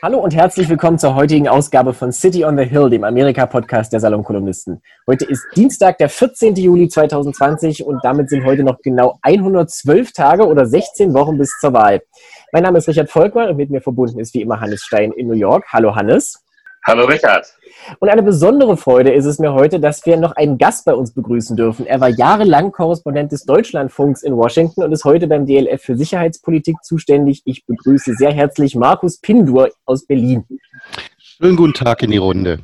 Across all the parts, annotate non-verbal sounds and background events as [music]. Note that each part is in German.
Hallo und herzlich willkommen zur heutigen Ausgabe von City on the Hill, dem Amerika-Podcast der Salonkolumnisten. Heute ist Dienstag, der 14. Juli 2020 und damit sind heute noch genau 112 Tage oder 16 Wochen bis zur Wahl. Mein Name ist Richard Volkmann und mit mir verbunden ist wie immer Hannes Stein in New York. Hallo Hannes. Hallo Richard. Und eine besondere Freude ist es mir heute, dass wir noch einen Gast bei uns begrüßen dürfen. Er war jahrelang Korrespondent des Deutschlandfunks in Washington und ist heute beim DLF für Sicherheitspolitik zuständig. Ich begrüße sehr herzlich Markus Pindur aus Berlin. Schönen guten Tag in die Runde.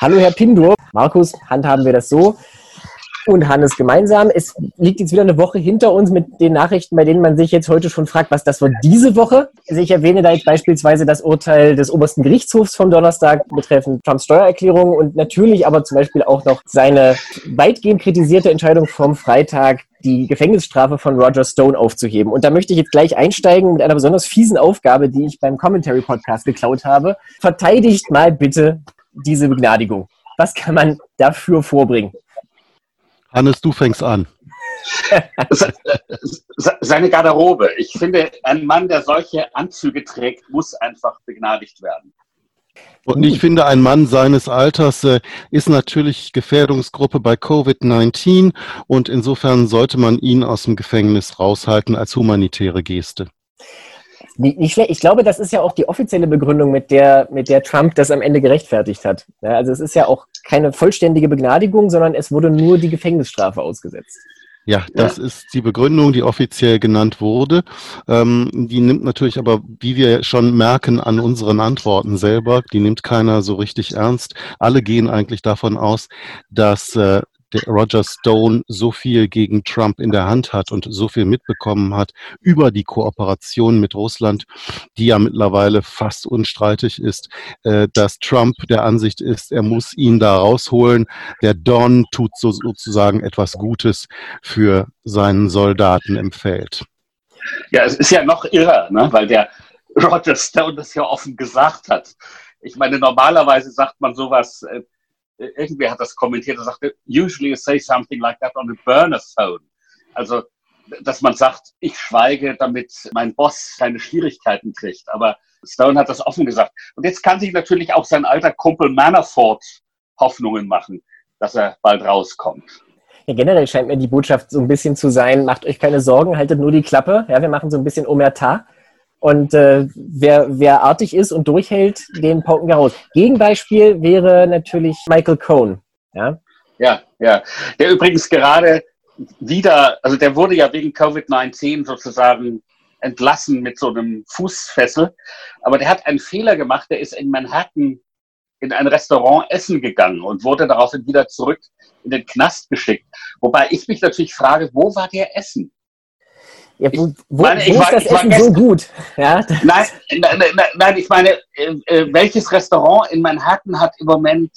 Hallo Herr Pindur. Markus, handhaben wir das so und Hannes gemeinsam. Es liegt jetzt wieder eine Woche hinter uns mit den Nachrichten, bei denen man sich jetzt heute schon fragt, was das war diese Woche. Also ich erwähne da jetzt beispielsweise das Urteil des obersten Gerichtshofs vom Donnerstag betreffend Trumps Steuererklärung und natürlich aber zum Beispiel auch noch seine weitgehend kritisierte Entscheidung vom Freitag, die Gefängnisstrafe von Roger Stone aufzuheben. Und da möchte ich jetzt gleich einsteigen mit einer besonders fiesen Aufgabe, die ich beim Commentary Podcast geklaut habe. Verteidigt mal bitte diese Begnadigung. Was kann man dafür vorbringen? Hannes, du fängst an. Seine Garderobe. Ich finde, ein Mann, der solche Anzüge trägt, muss einfach begnadigt werden. Und ich finde, ein Mann seines Alters äh, ist natürlich Gefährdungsgruppe bei Covid-19 und insofern sollte man ihn aus dem Gefängnis raushalten als humanitäre Geste. Nicht schlecht. Ich glaube, das ist ja auch die offizielle Begründung, mit der, mit der Trump das am Ende gerechtfertigt hat. Ja, also es ist ja auch keine vollständige Begnadigung, sondern es wurde nur die Gefängnisstrafe ausgesetzt. Ja, das ja. ist die Begründung, die offiziell genannt wurde. Ähm, die nimmt natürlich aber, wie wir schon merken, an unseren Antworten selber, die nimmt keiner so richtig ernst. Alle gehen eigentlich davon aus, dass äh, der Roger Stone so viel gegen Trump in der Hand hat und so viel mitbekommen hat über die Kooperation mit Russland, die ja mittlerweile fast unstreitig ist, äh, dass Trump der Ansicht ist, er muss ihn da rausholen. Der Don tut so, sozusagen etwas Gutes für seinen Soldaten im Feld. Ja, es ist ja noch irrer, ne? weil der Roger Stone das ja offen gesagt hat. Ich meine, normalerweise sagt man sowas, äh, irgendwer hat das kommentiert und sagte, usually you say something like that on a burner phone. Also, dass man sagt, ich schweige, damit mein Boss keine Schwierigkeiten kriegt. Aber Stone hat das offen gesagt. Und jetzt kann sich natürlich auch sein alter Kumpel Manafort Hoffnungen machen, dass er bald rauskommt. Ja, generell scheint mir die Botschaft so ein bisschen zu sein, macht euch keine Sorgen, haltet nur die Klappe. Ja, wir machen so ein bisschen Omerta. Und äh, wer, wer artig ist und durchhält, den pauken wir raus. Gegenbeispiel wäre natürlich Michael Cohn. Ja, ja. ja. Der übrigens gerade wieder, also der wurde ja wegen Covid-19 sozusagen entlassen mit so einem Fußfessel. Aber der hat einen Fehler gemacht. Der ist in Manhattan in ein Restaurant essen gegangen und wurde daraufhin wieder zurück in den Knast geschickt. Wobei ich mich natürlich frage, wo war der Essen? Ja, wo, wo, meine, wo ist das Essen gestern, so gut? Ja? Nein, nein, nein, ich meine, äh, äh, welches Restaurant in Manhattan hat im Moment,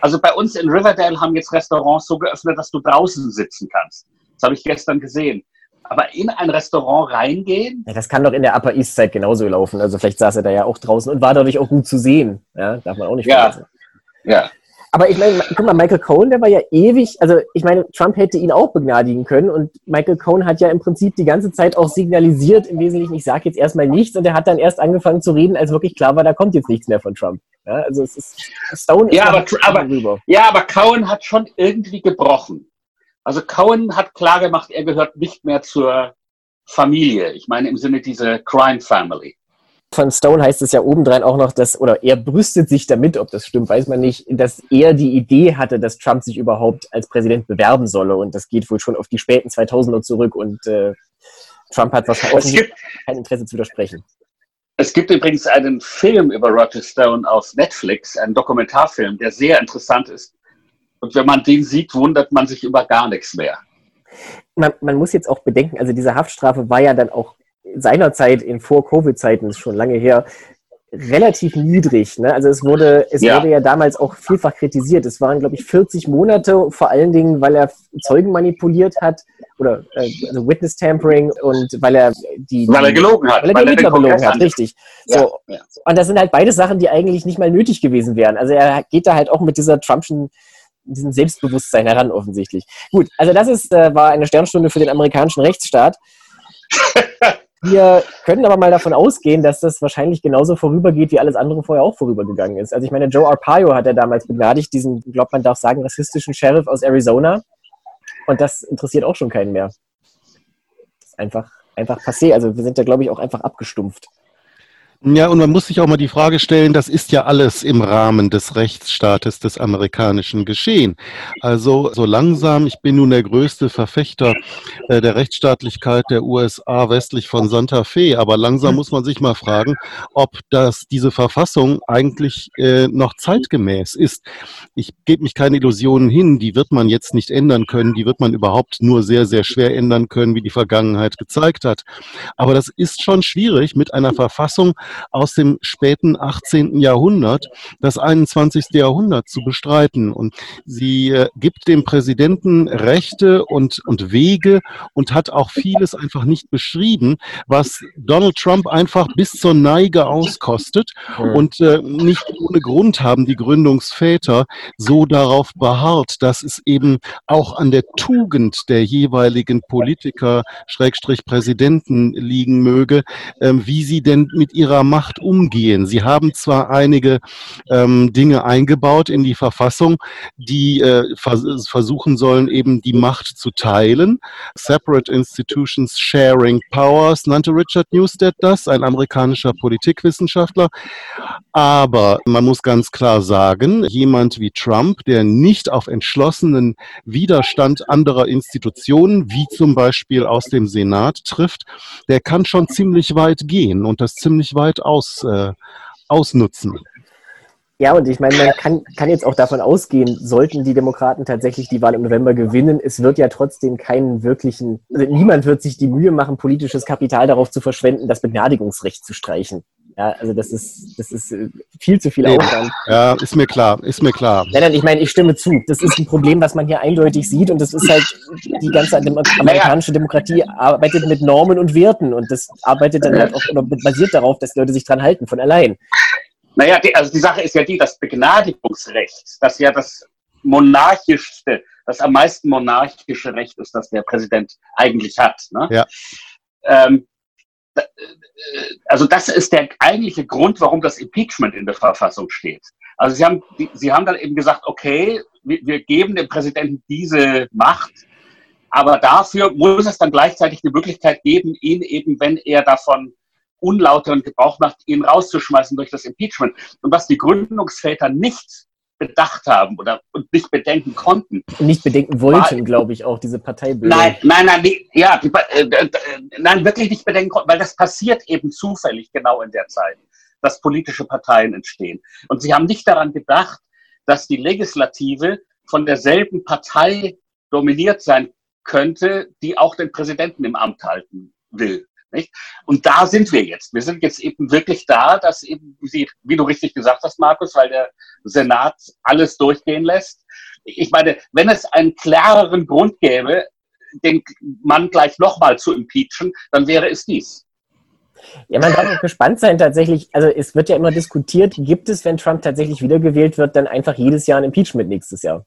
also bei uns in Riverdale haben jetzt Restaurants so geöffnet, dass du draußen sitzen kannst. Das habe ich gestern gesehen. Aber in ein Restaurant reingehen? Ja, das kann doch in der Upper East Side genauso laufen. Also vielleicht saß er da ja auch draußen und war dadurch auch gut zu sehen. Ja, darf man auch nicht vergessen. Ja. ja. Aber ich meine, guck mal, Michael Cohen, der war ja ewig, also ich meine, Trump hätte ihn auch begnadigen können und Michael Cohen hat ja im Prinzip die ganze Zeit auch signalisiert, im Wesentlichen, ich sage jetzt erstmal nichts und er hat dann erst angefangen zu reden, als wirklich klar war, da kommt jetzt nichts mehr von Trump. Ja, also es ist, Stone ist ja, aber, aber, rüber. ja, aber Cohen hat schon irgendwie gebrochen. Also Cohen hat klar gemacht, er gehört nicht mehr zur Familie. Ich meine im Sinne dieser Crime Family von Stone heißt es ja obendrein auch noch, dass, oder er brüstet sich damit, ob das stimmt, weiß man nicht, dass er die Idee hatte, dass Trump sich überhaupt als Präsident bewerben solle. Und das geht wohl schon auf die späten 2000er zurück und äh, Trump hat wahrscheinlich kein Interesse zu widersprechen. Es gibt übrigens einen Film über Roger Stone auf Netflix, einen Dokumentarfilm, der sehr interessant ist. Und wenn man den sieht, wundert man sich über gar nichts mehr. Man, man muss jetzt auch bedenken, also diese Haftstrafe war ja dann auch seinerzeit in Vor-Covid-Zeiten, ist schon lange her, relativ niedrig. Ne? Also es wurde, es ja. wurde ja damals auch vielfach kritisiert. Es waren, glaube ich, 40 Monate, vor allen Dingen, weil er Zeugen manipuliert hat oder äh, also Witness Tampering und weil er die, weil er gelogen hat, weil er, weil er gelogen hat, richtig. Ja. So. Ja. Und das sind halt beide Sachen, die eigentlich nicht mal nötig gewesen wären. Also er geht da halt auch mit dieser Trumpschen diesem Selbstbewusstsein heran offensichtlich. Gut, also das ist, äh, war eine Sternstunde für den amerikanischen Rechtsstaat. [laughs] Wir können aber mal davon ausgehen, dass das wahrscheinlich genauso vorübergeht, wie alles andere vorher auch vorübergegangen ist. Also ich meine, Joe Arpaio hat er damals begnadigt, diesen, glaubt man darf sagen, rassistischen Sheriff aus Arizona. Und das interessiert auch schon keinen mehr. Das ist einfach, einfach passé. Also wir sind da, glaube ich, auch einfach abgestumpft. Ja, und man muss sich auch mal die Frage stellen, das ist ja alles im Rahmen des Rechtsstaates des amerikanischen geschehen. Also so langsam, ich bin nun der größte Verfechter äh, der Rechtsstaatlichkeit der USA westlich von Santa Fe, aber langsam muss man sich mal fragen, ob das diese Verfassung eigentlich äh, noch zeitgemäß ist. Ich gebe mich keine Illusionen hin, die wird man jetzt nicht ändern können, die wird man überhaupt nur sehr, sehr schwer ändern können, wie die Vergangenheit gezeigt hat. Aber das ist schon schwierig mit einer Verfassung, aus dem späten 18. Jahrhundert das 21. Jahrhundert zu bestreiten. Und sie äh, gibt dem Präsidenten Rechte und, und Wege und hat auch vieles einfach nicht beschrieben, was Donald Trump einfach bis zur Neige auskostet. Und äh, nicht ohne Grund haben die Gründungsväter so darauf beharrt, dass es eben auch an der Tugend der jeweiligen Politiker, Schrägstrich Präsidenten liegen möge, äh, wie sie denn mit ihrer ihrer Macht umgehen. Sie haben zwar einige ähm, Dinge eingebaut in die Verfassung, die äh, vers versuchen sollen, eben die Macht zu teilen. Separate Institutions Sharing Powers nannte Richard Newstead das, ein amerikanischer Politikwissenschaftler. Aber man muss ganz klar sagen, jemand wie Trump, der nicht auf entschlossenen Widerstand anderer Institutionen, wie zum Beispiel aus dem Senat, trifft, der kann schon ziemlich weit gehen und das ziemlich weit aus, äh, ausnutzen. Ja, und ich meine, man kann, kann jetzt auch davon ausgehen, sollten die Demokraten tatsächlich die Wahl im November gewinnen, es wird ja trotzdem keinen wirklichen, also niemand wird sich die Mühe machen, politisches Kapital darauf zu verschwenden, das Begnadigungsrecht zu streichen. Ja, also das ist, das ist äh, viel zu viel Aufwand. Ja, ist mir klar, ist mir klar. Nein, nein, ich meine, ich stimme zu. Das ist ein Problem, was man hier eindeutig sieht und das ist halt, die ganze amerikanische Demokratie arbeitet mit Normen und Werten und das arbeitet dann halt auch oder basiert darauf, dass die Leute sich dran halten, von allein. Naja, die, also die Sache ist ja die, das Begnadigungsrecht, das ja das monarchischste, das am meisten monarchische Recht ist, das der Präsident eigentlich hat. Ne? Ja. Ähm, also das ist der eigentliche Grund, warum das Impeachment in der Verfassung steht. Also Sie haben, Sie haben dann eben gesagt, okay, wir, geben dem Präsidenten diese Macht, aber dafür muss es dann gleichzeitig die Möglichkeit geben, ihn eben, wenn er davon unlauteren Gebrauch macht, ihn rauszuschmeißen durch das Impeachment. Und was die Gründungsväter nicht bedacht haben oder und nicht bedenken konnten. Nicht bedenken wollten, glaube ich, auch diese Parteibildung. Nein, nein, nein, die, ja, die, äh, äh, nein, wirklich nicht bedenken konnten, weil das passiert eben zufällig genau in der Zeit, dass politische Parteien entstehen. Und sie haben nicht daran gedacht, dass die Legislative von derselben Partei dominiert sein könnte, die auch den Präsidenten im Amt halten will. Nicht? Und da sind wir jetzt. Wir sind jetzt eben wirklich da, dass eben, wie, wie du richtig gesagt hast, Markus, weil der Senat alles durchgehen lässt. Ich meine, wenn es einen klareren Grund gäbe, den Mann gleich nochmal zu impeachen, dann wäre es dies. Ja, man darf auch gespannt sein tatsächlich. Also es wird ja immer diskutiert, gibt es, wenn Trump tatsächlich wiedergewählt wird, dann einfach jedes Jahr ein Impeachment nächstes Jahr?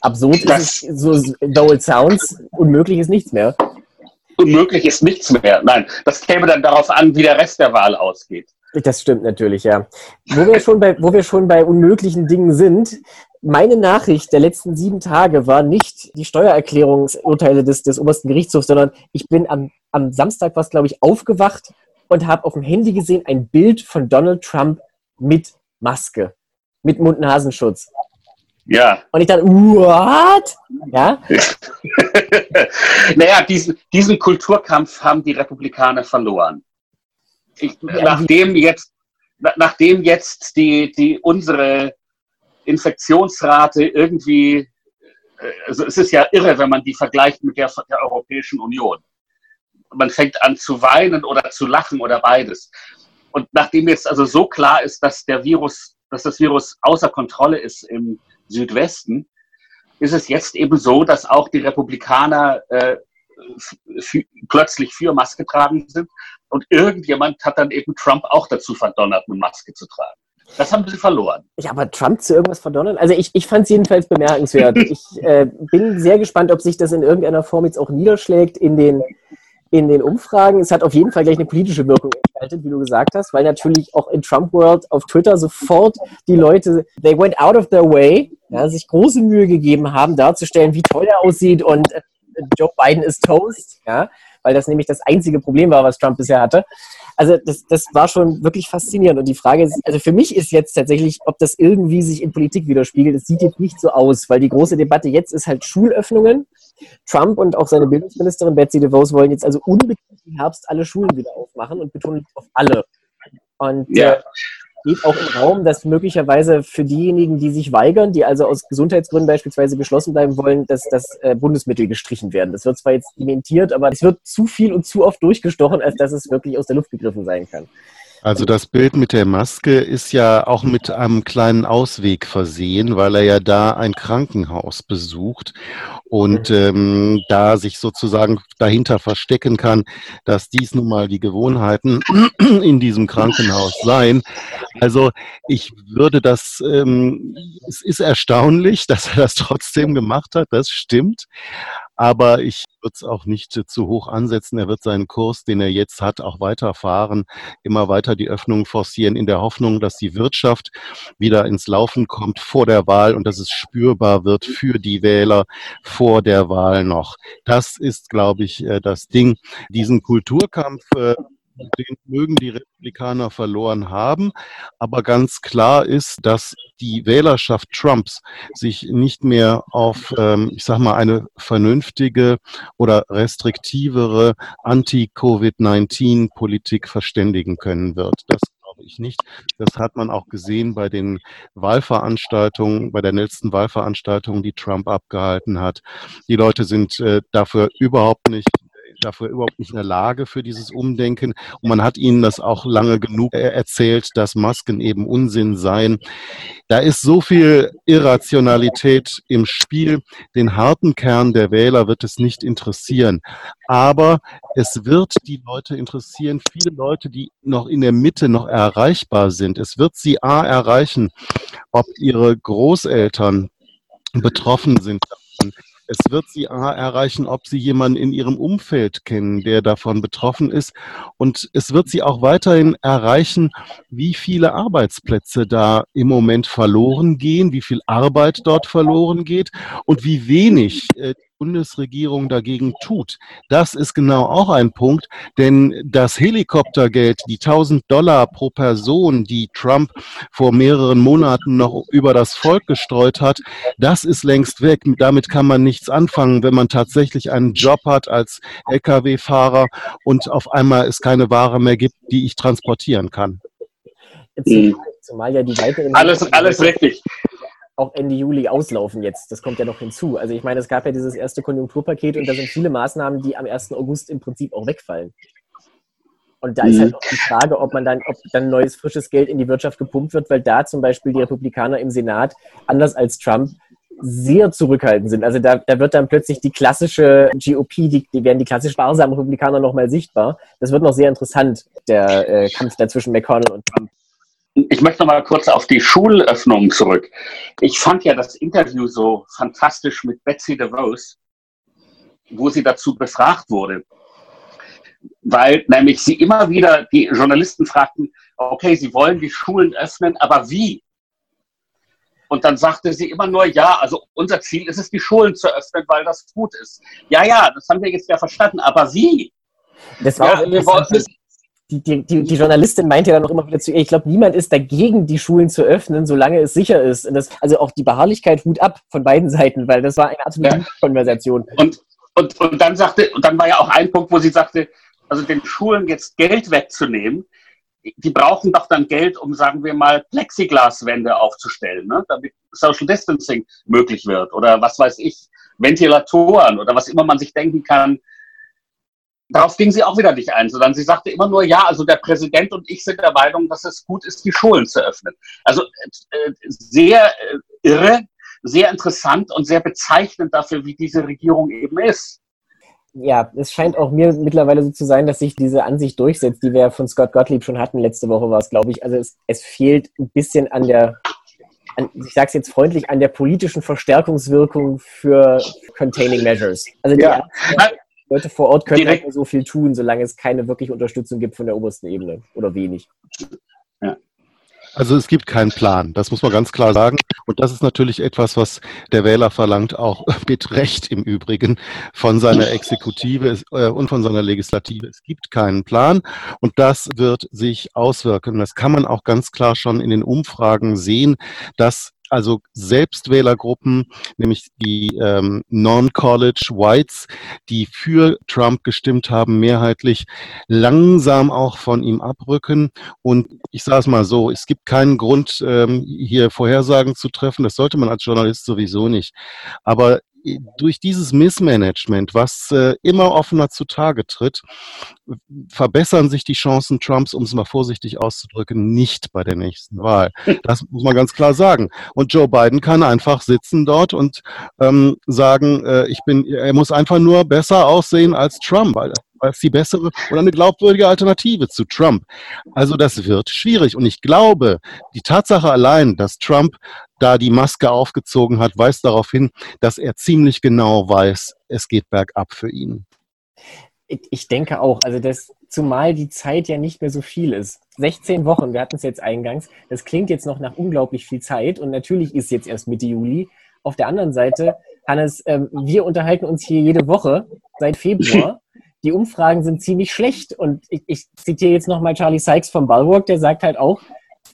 Absurd das, ist es, so though it sounds, unmöglich ist nichts mehr unmöglich ist nichts mehr. Nein, das käme dann darauf an, wie der Rest der Wahl ausgeht. Das stimmt natürlich, ja. Wo wir schon bei, wo wir schon bei unmöglichen Dingen sind, meine Nachricht der letzten sieben Tage war nicht die Steuererklärungsurteile des, des obersten Gerichtshofs, sondern ich bin am, am Samstag, was glaube ich, aufgewacht und habe auf dem Handy gesehen ein Bild von Donald Trump mit Maske, mit Mund-Nasenschutz. Ja. Und ich dachte, what? Ja? [laughs] naja, diesen, diesen Kulturkampf haben die Republikaner verloren. Ich, nachdem jetzt, nachdem jetzt die, die unsere Infektionsrate irgendwie, äh, also es ist ja irre, wenn man die vergleicht mit der, der Europäischen Union. Man fängt an zu weinen oder zu lachen oder beides. Und nachdem jetzt also so klar ist, dass der Virus, dass das Virus außer Kontrolle ist im, Südwesten, ist es jetzt eben so, dass auch die Republikaner äh, plötzlich für Maske tragen sind. Und irgendjemand hat dann eben Trump auch dazu verdonnert, eine Maske zu tragen. Das haben sie verloren. Ja, aber Trump zu irgendwas verdonnern? Also ich, ich fand es jedenfalls bemerkenswert. [laughs] ich äh, bin sehr gespannt, ob sich das in irgendeiner Form jetzt auch niederschlägt in den in den Umfragen. Es hat auf jeden Fall gleich eine politische Wirkung entfaltet, wie du gesagt hast, weil natürlich auch in Trump World auf Twitter sofort die Leute, they went out of their way, ja, sich große Mühe gegeben haben, darzustellen, wie toll er aussieht und äh, Joe Biden ist Toast, ja, weil das nämlich das einzige Problem war, was Trump bisher hatte. Also das, das war schon wirklich faszinierend. Und die Frage ist, also für mich ist jetzt tatsächlich, ob das irgendwie sich in Politik widerspiegelt. Es sieht jetzt nicht so aus, weil die große Debatte jetzt ist halt Schulöffnungen. Trump und auch seine Bildungsministerin Betsy DeVos wollen jetzt also unbedingt im Herbst alle Schulen wieder aufmachen und betonen auf alle. Und ja. äh, geht auch im Raum, dass möglicherweise für diejenigen, die sich weigern, die also aus Gesundheitsgründen beispielsweise geschlossen bleiben wollen, dass das äh, Bundesmittel gestrichen werden. Das wird zwar jetzt dementiert, aber es wird zu viel und zu oft durchgestochen, als dass es wirklich aus der Luft gegriffen sein kann. Also das Bild mit der Maske ist ja auch mit einem kleinen Ausweg versehen, weil er ja da ein Krankenhaus besucht und mhm. ähm, da sich sozusagen dahinter verstecken kann, dass dies nun mal die Gewohnheiten [clears throat] in diesem Krankenhaus seien. Also ich würde das, ähm, es ist erstaunlich, [laughs] dass er das trotzdem gemacht hat, das stimmt. Aber ich würde es auch nicht zu hoch ansetzen. Er wird seinen Kurs, den er jetzt hat, auch weiterfahren, immer weiter die Öffnung forcieren, in der Hoffnung, dass die Wirtschaft wieder ins Laufen kommt vor der Wahl und dass es spürbar wird für die Wähler vor der Wahl noch. Das ist, glaube ich, äh, das Ding. Diesen Kulturkampf äh, den mögen die Republikaner verloren haben. Aber ganz klar ist, dass die Wählerschaft Trumps sich nicht mehr auf, ähm, ich sag mal, eine vernünftige oder restriktivere Anti-Covid-19-Politik verständigen können wird. Das glaube ich nicht. Das hat man auch gesehen bei den Wahlveranstaltungen, bei der letzten Wahlveranstaltung, die Trump abgehalten hat. Die Leute sind äh, dafür überhaupt nicht dafür überhaupt nicht in der Lage für dieses Umdenken. Und man hat ihnen das auch lange genug erzählt, dass Masken eben Unsinn seien. Da ist so viel Irrationalität im Spiel. Den harten Kern der Wähler wird es nicht interessieren. Aber es wird die Leute interessieren, viele Leute, die noch in der Mitte noch erreichbar sind. Es wird sie A erreichen, ob ihre Großeltern betroffen sind es wird sie erreichen, ob sie jemanden in ihrem Umfeld kennen, der davon betroffen ist. Und es wird sie auch weiterhin erreichen, wie viele Arbeitsplätze da im Moment verloren gehen, wie viel Arbeit dort verloren geht und wie wenig äh, Bundesregierung dagegen tut. Das ist genau auch ein Punkt, denn das Helikoptergeld, die 1000 Dollar pro Person, die Trump vor mehreren Monaten noch über das Volk gestreut hat, das ist längst weg. Damit kann man nichts anfangen, wenn man tatsächlich einen Job hat als Lkw-Fahrer und auf einmal es keine Ware mehr gibt, die ich transportieren kann. Zumal ja die weiteren alles, alles richtig auch Ende Juli auslaufen jetzt. Das kommt ja noch hinzu. Also ich meine, es gab ja dieses erste Konjunkturpaket und da sind viele Maßnahmen, die am 1. August im Prinzip auch wegfallen. Und da ist halt mhm. auch die Frage, ob man dann, ob dann neues frisches Geld in die Wirtschaft gepumpt wird, weil da zum Beispiel die Republikaner im Senat, anders als Trump, sehr zurückhaltend sind. Also da, da wird dann plötzlich die klassische GOP, die, die werden die klassisch sparsamen Republikaner nochmal sichtbar. Das wird noch sehr interessant, der äh, Kampf da zwischen McConnell und Trump. Ich möchte noch mal kurz auf die Schulöffnung zurück. Ich fand ja das Interview so fantastisch mit Betsy DeVos, wo sie dazu befragt wurde. Weil nämlich sie immer wieder, die Journalisten fragten, okay, sie wollen die Schulen öffnen, aber wie? Und dann sagte sie immer nur, ja, also unser Ziel ist es, die Schulen zu öffnen, weil das gut ist. Ja, ja, das haben wir jetzt ja verstanden, aber wie? Das war ja, wir wollen, die, die, die, Journalistin meinte ja dann auch immer wieder zu ihr, ich glaube, niemand ist dagegen, die Schulen zu öffnen, solange es sicher ist. Das, also auch die Beharrlichkeit Hut ab von beiden Seiten, weil das war eine absolute ja. Konversation. Und, und, und dann sagte, und dann war ja auch ein Punkt, wo sie sagte, also den Schulen jetzt Geld wegzunehmen, die brauchen doch dann Geld, um, sagen wir mal, Plexiglaswände aufzustellen, ne? damit Social Distancing möglich wird oder was weiß ich, Ventilatoren oder was immer man sich denken kann, darauf ging sie auch wieder nicht ein, sondern sie sagte immer nur, ja, also der Präsident und ich sind der Meinung, dass es gut ist, die Schulen zu öffnen. Also äh, sehr äh, irre, sehr interessant und sehr bezeichnend dafür, wie diese Regierung eben ist. Ja, es scheint auch mir mittlerweile so zu sein, dass sich diese Ansicht durchsetzt, die wir von Scott Gottlieb schon hatten. Letzte Woche war es, glaube ich. Also es, es fehlt ein bisschen an der an, ich sage es jetzt freundlich, an der politischen Verstärkungswirkung für Containing Measures. Also ja. Leute vor Ort können direkt so viel tun, solange es keine wirkliche Unterstützung gibt von der obersten Ebene oder wenig. Ja. Also es gibt keinen Plan, das muss man ganz klar sagen. Und das ist natürlich etwas, was der Wähler verlangt, auch [laughs] mit Recht im Übrigen von seiner Exekutive äh, und von seiner Legislative. Es gibt keinen Plan und das wird sich auswirken. Das kann man auch ganz klar schon in den Umfragen sehen, dass also Selbstwählergruppen, nämlich die ähm, Non-College Whites, die für Trump gestimmt haben, mehrheitlich langsam auch von ihm abrücken. Und ich sage es mal so, es gibt keinen Grund, ähm, hier Vorhersagen zu treffen. Das sollte man als Journalist sowieso nicht. Aber durch dieses Missmanagement, was äh, immer offener zutage tritt, verbessern sich die Chancen Trumps, um es mal vorsichtig auszudrücken, nicht bei der nächsten Wahl. Das muss man ganz klar sagen. Und Joe Biden kann einfach sitzen dort und ähm, sagen, äh, ich bin, er muss einfach nur besser aussehen als Trump, weil als die bessere oder eine glaubwürdige Alternative zu Trump. Also das wird schwierig. Und ich glaube, die Tatsache allein, dass Trump da die Maske aufgezogen hat, weist darauf hin, dass er ziemlich genau weiß, es geht bergab für ihn. Ich denke auch, also das, zumal die Zeit ja nicht mehr so viel ist. 16 Wochen, wir hatten es jetzt eingangs, das klingt jetzt noch nach unglaublich viel Zeit und natürlich ist jetzt erst Mitte Juli. Auf der anderen Seite, Hannes, ähm, wir unterhalten uns hier jede Woche seit Februar die Umfragen sind ziemlich schlecht. Und ich, ich zitiere jetzt nochmal Charlie Sykes vom Bulwark, der sagt halt auch,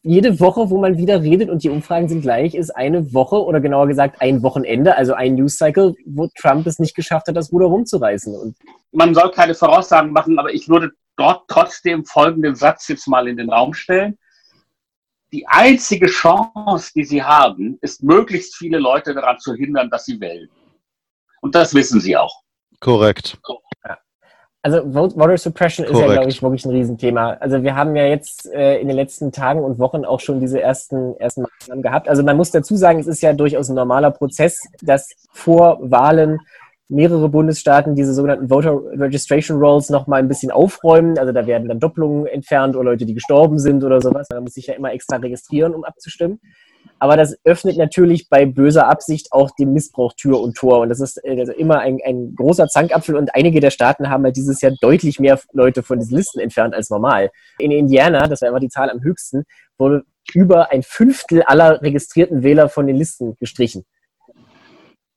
jede Woche, wo man wieder redet und die Umfragen sind gleich, ist eine Woche oder genauer gesagt ein Wochenende, also ein News-Cycle, wo Trump es nicht geschafft hat, das Ruder rumzureißen. Und man soll keine Voraussagen machen, aber ich würde dort trotzdem folgenden Satz jetzt mal in den Raum stellen. Die einzige Chance, die sie haben, ist, möglichst viele Leute daran zu hindern, dass sie wählen. Und das wissen sie auch. Korrekt. Ja also Voter Suppression Korrekt. ist ja, glaube ich, wirklich ein Riesenthema. Also wir haben ja jetzt äh, in den letzten Tagen und Wochen auch schon diese ersten, ersten Maßnahmen gehabt. Also man muss dazu sagen, es ist ja durchaus ein normaler Prozess, dass vor Wahlen mehrere Bundesstaaten diese sogenannten Voter Registration Rolls noch mal ein bisschen aufräumen. Also da werden dann Doppelungen entfernt oder Leute, die gestorben sind oder sowas. Da muss sich ja immer extra registrieren, um abzustimmen. Aber das öffnet natürlich bei böser Absicht auch dem Missbrauch Tür und Tor. Und das ist also immer ein, ein großer Zankapfel. Und einige der Staaten haben halt dieses Jahr deutlich mehr Leute von diesen Listen entfernt als normal. In Indiana, das war immer die Zahl am höchsten, wurde über ein Fünftel aller registrierten Wähler von den Listen gestrichen.